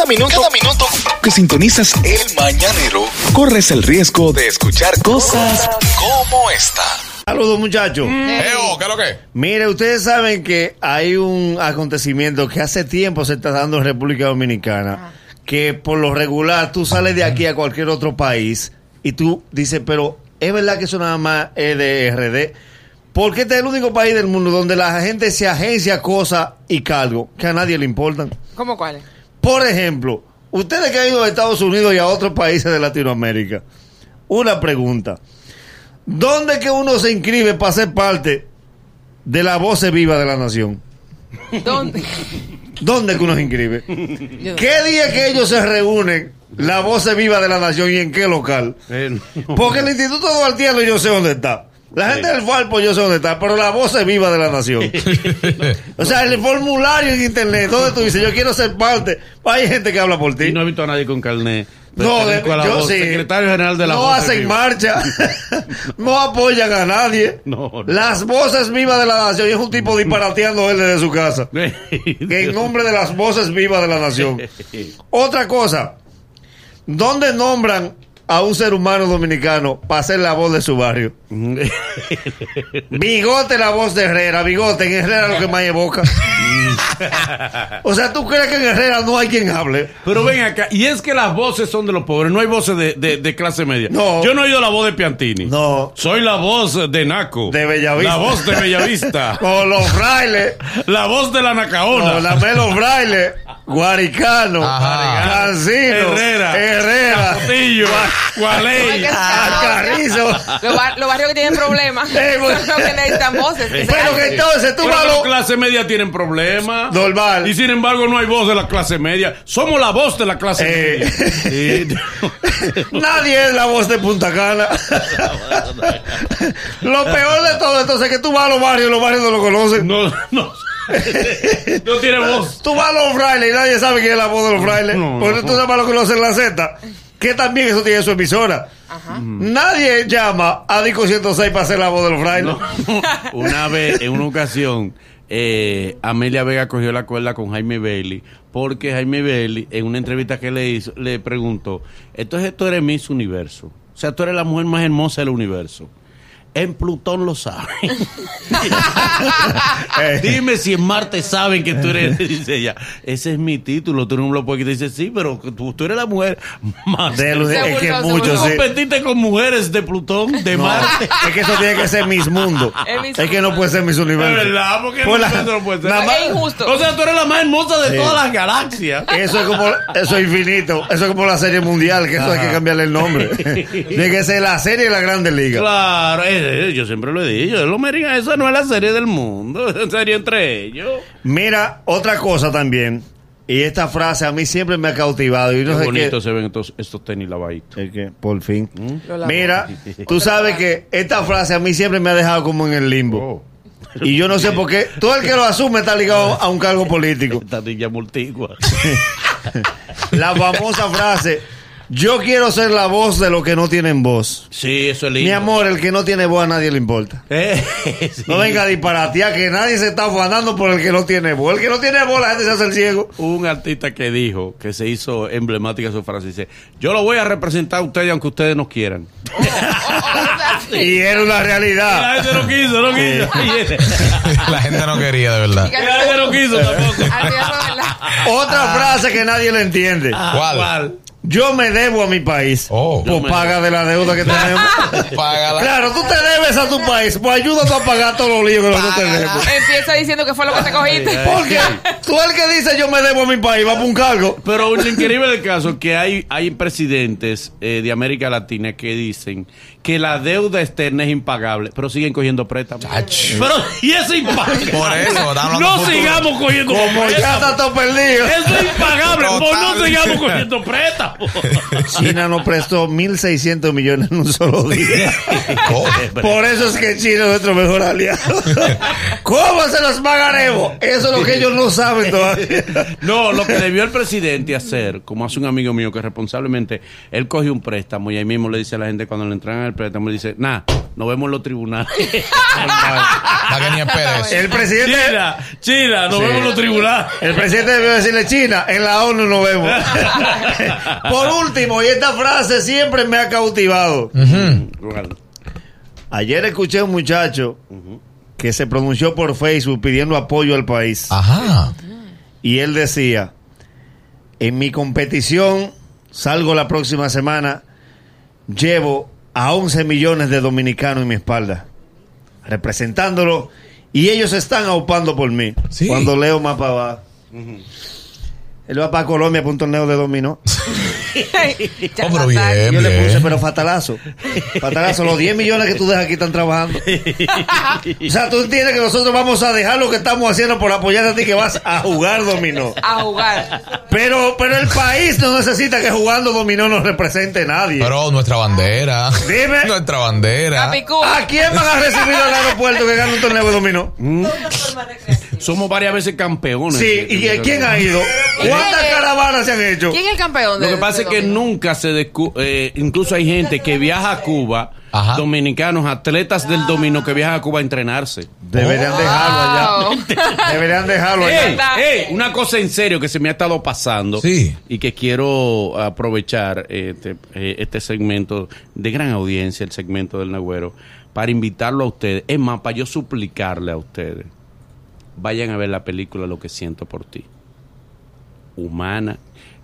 Cada minuto, cada minuto que sintonizas el mañanero, corres el riesgo de escuchar cosas como esta. Saludos, muchachos. Eo, ¿qué es lo que? Mire, ustedes saben que hay un acontecimiento que hace tiempo se está dando en República Dominicana, que por lo regular tú sales de aquí a cualquier otro país y tú dices, pero es verdad que eso nada más es de RD. Porque este es el único país del mundo donde la gente se agencia cosas y cargos que a nadie le importan. ¿Cómo cuáles? Por ejemplo, ustedes que han ido a Estados Unidos y a otros países de Latinoamérica, una pregunta. ¿Dónde que uno se inscribe para ser parte de la voz viva de la nación? ¿Dónde? ¿Dónde que uno se inscribe? ¿Qué día que ellos se reúnen, la voz viva de la nación y en qué local? Eh, Porque el Instituto Duartiano yo sé dónde está. La gente del Falpo yo sé dónde está, pero la voz es viva de la nación. o sea, el formulario en internet, donde tú dices, yo quiero ser parte, hay gente que habla por ti. Y no he visto a nadie con carnet. No, de- yo voz, sí. Secretario General de la no Voz hacen Viva. marcha, no apoyan a nadie. No, no. Las voces vivas de la nación, y es un tipo disparateando él desde su casa. Que en nombre de las voces vivas de la nación. Otra cosa, ¿dónde nombran a un ser humano dominicano para ser la voz de su barrio? Bigote la voz de Herrera, Bigote en Herrera lo que más evoca. o sea, ¿tú crees que en Herrera no hay quien hable? Pero ven acá, y es que las voces son de los pobres, no hay voces de, de- de clase media. No. Yo no he oído la voz de Piantini. No. Soy la voz de Naco. De Bellavista. La voz de Bellavista. Como los frailes. la voz de la Nacaona. No, la Melo Braille, Guaricano, Ajá. Cancino, Herrera. Herrera, Capotillo. Gualey. Carrizo. Los, bar- los barrios que tienen problemas Eh, los que necesitan voces. que Pero que entonces tú vas a la lo- clase media tienen problemas. Normal. Y sin embargo no hay voz de la clase media. Somos la voz de la clase Eh. media. Sí. Nadie es la voz de Punta Cana. lo peor de todo esto es que tú vas a los barrios y los barrios no lo conocen. No, no. No tiene voz. Tú vas a los frailes y nadie sabe quién es la voz de los frailes. No, no. Porque tú sabes lo que lo hacen la Z. Que también eso tiene su emisora. Nadie llama a Disco 106 para ser la voz de los frailes. Una vez, en una ocasión, eh, Amelia Vega cogió la cuerda con Jaime Bailey, porque Jaime Bailey, en una entrevista que le hizo, le preguntó, entonces tú eres Miss Universo, o sea, tú eres la mujer más hermosa del universo. En Plutón lo saben. Eh. Dime si en Marte saben que tú eres, dice ella, ese es mi título, tú no me lo puedes quitar. Dice, sí, pero tú, tú eres la mujer más... De los- es que muchos sí. Competiste con mujeres de Plutón, de No, Marte. es que eso tiene que ser Miss Mundo. Es Es que no puede ser Miss De Universo. verdad, porque Pues la- no, puede ser. nada más- Es injusto. O sea, tú eres la más hermosa de Sí. todas las galaxias. Eso es como, eso es infinito. Eso es como la serie mundial, que eso hay que cambiarle el nombre. Tiene que ser la serie de la Grande Liga. Claro, eh, yo siempre lo he dicho. Lo meriga, esa no es la serie del mundo, es serie entre ellos. Mira, otra cosa también. Y esta frase a mí siempre me ha cautivado. Y no Qué sé bonito qué. se ven estos, estos tenis lavaditos. Es que, por fin. Lavo. Mira, tú sabes que esta frase a mí siempre me ha dejado como en el limbo. Oh, Y yo no sé por qué. Todo el que lo asume está ligado a un cargo político. esta niña multigua. La famosa frase: Yo quiero ser la voz de los que no tienen voz. Sí, eso es lindo. Mi amor, el que no tiene voz a nadie le importa. Eh, sí. No venga a disparatear que nadie se está afanando por el que no tiene voz. El que no tiene voz, la gente se hace el ciego. Un artista que dijo, que se hizo emblemática su frase, dice, yo lo voy a representar a ustedes aunque ustedes no quieran. Y era una realidad. la gente no quiso, no quiso. La gente no quería, de verdad. La gente no quiso tampoco. Otra frase que nadie le entiende. ¿Cuál? Yo me debo a mi país. Oh. Pues paga de la deuda que tenemos. Págala. Claro, tú te debes a tu país. Pues ayúdate a pagar todos los líos que nosotros tenemos. Empieza diciendo que fue lo que te cogiste. Porque tú el que dice yo me debo a mi país va por un cargo. Pero lo increíble del caso es que hay, hay presidentes eh, de América Latina que dicen que la deuda externa es impagable, pero siguen cogiendo préstamos. Pero, y eso es impagable. Por eso, No sigamos cogiendo Como ya está todo perdido. Eso es impagable, pues no Cogiendo. China nos prestó 1.600 millones en un solo día. Por eso es que China es nuestro mejor aliado. ¿Cómo se los pagaremos? Eso es lo que ellos no saben todavía. No, lo que debió el presidente hacer, como hace un amigo mío que responsablemente, él cogió un préstamo y ahí mismo le dice a la gente cuando le entran al préstamo, le dice, nah, nos vemos en los tribunales. El presidente, China, China, nos Sí. vemos en los tribunales. el presidente debió decirle China, en la ONU nos vemos. Por último, y esta frase siempre me ha cautivado. Ayer escuché a un muchacho que se pronunció por Facebook pidiendo apoyo al país. Ajá. Y él decía, en mi competición, salgo la próxima semana, llevo a 11 millones de dominicanos en mi espalda, representándolo, y ellos están aupando por mí. Sí. Cuando leo más para abajo. Él va para Colombia para un torneo de dominó. Ya Oh, pero bien. Yo le puse, pero fatalazo. Fatalazo, los 10 millones que tú dejas aquí están trabajando. O sea, tú entiendes que nosotros vamos a dejar lo que estamos haciendo por apoyar a ti que vas a jugar dominó. A jugar. Pero, pero el país no necesita que jugando dominó nos represente nadie. Pero nuestra bandera. Dime. Nuestra bandera. ¿A quién van a recibir al aeropuerto que gane un torneo de dominó? Somos varias veces campeones. Sí, ¿y quién ha ido? ¿Cuántas caravanas se han hecho? ¿Quién es el campeón? Lo que pasa de es que nunca se descu eh, incluso hay gente que viaja a Cuba, Ajá. dominicanos, atletas del dominó que viajan a Cuba a entrenarse. Deberían dejarlo Wow. allá. Deberían dejarlo allá. Ey, ey, una cosa en serio que se me ha estado pasando Sí. y que quiero aprovechar este, eh, este segmento de gran audiencia, el segmento del Nagüero, para invitarlo a ustedes. Es más, para yo suplicarle a ustedes. Vayan a ver la película Lo que siento por ti. Humana.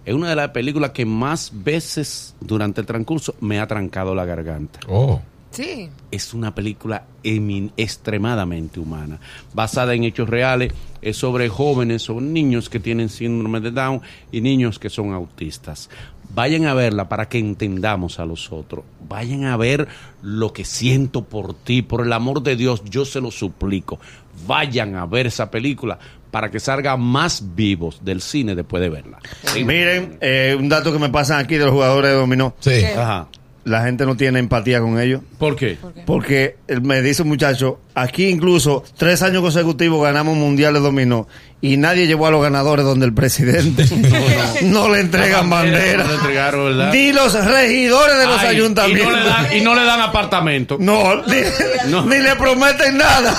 Es una de las películas que más veces durante el transcurso me ha trancado la garganta Oh. Sí. es una película emin- extremadamente humana, basada en hechos reales, es sobre jóvenes o niños que tienen síndrome de Down y niños que son autistas. Vayan a verla para que entendamos a los otros. Vayan a ver lo que siento por ti, por el amor de Dios, yo se lo suplico. Vayan a ver esa película para que salgan más vivos del cine después de verla. Miren, eh, un dato que me pasan aquí de los jugadores de dominó. Sí. Ajá. La gente no tiene empatía con ellos. ¿Por qué? Porque eh, me dice un muchacho, aquí incluso tres años consecutivos ganamos un mundial de dominó y nadie llevó a los ganadores donde el presidente no, le entregan No le bandera. Ni los regidores de los Ay, ayuntamientos. Y no le dan, y no le dan apartamento. No, ni, le prometen nada.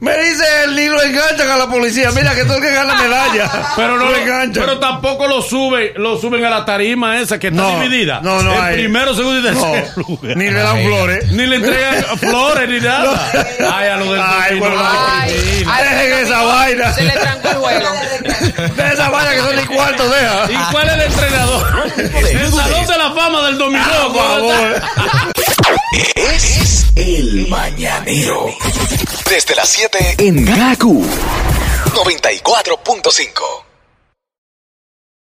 Me dice él, ni lo enganchan a la policía. Mira que todo el que gana medalla. Pero no lo enganchan. Pero tampoco lo suben, lo suben a la tarima esa que está No, dividida. no, no El hay. primero, segundo y No, tercer lugar. ni le dan flores. Ni le entregan flores ni nada. Ay, a lo del Ay, bueno, ay, Ay, sí. ay, Dejen esa vaina. Se le trancó el juego. De esa vaina que son ni cuarto, deja. ¿Y cuál es el entrenador? el salón de la fama del dominó. Por favor. Es el mañanero. Desde las 7 en Gaku 94.5.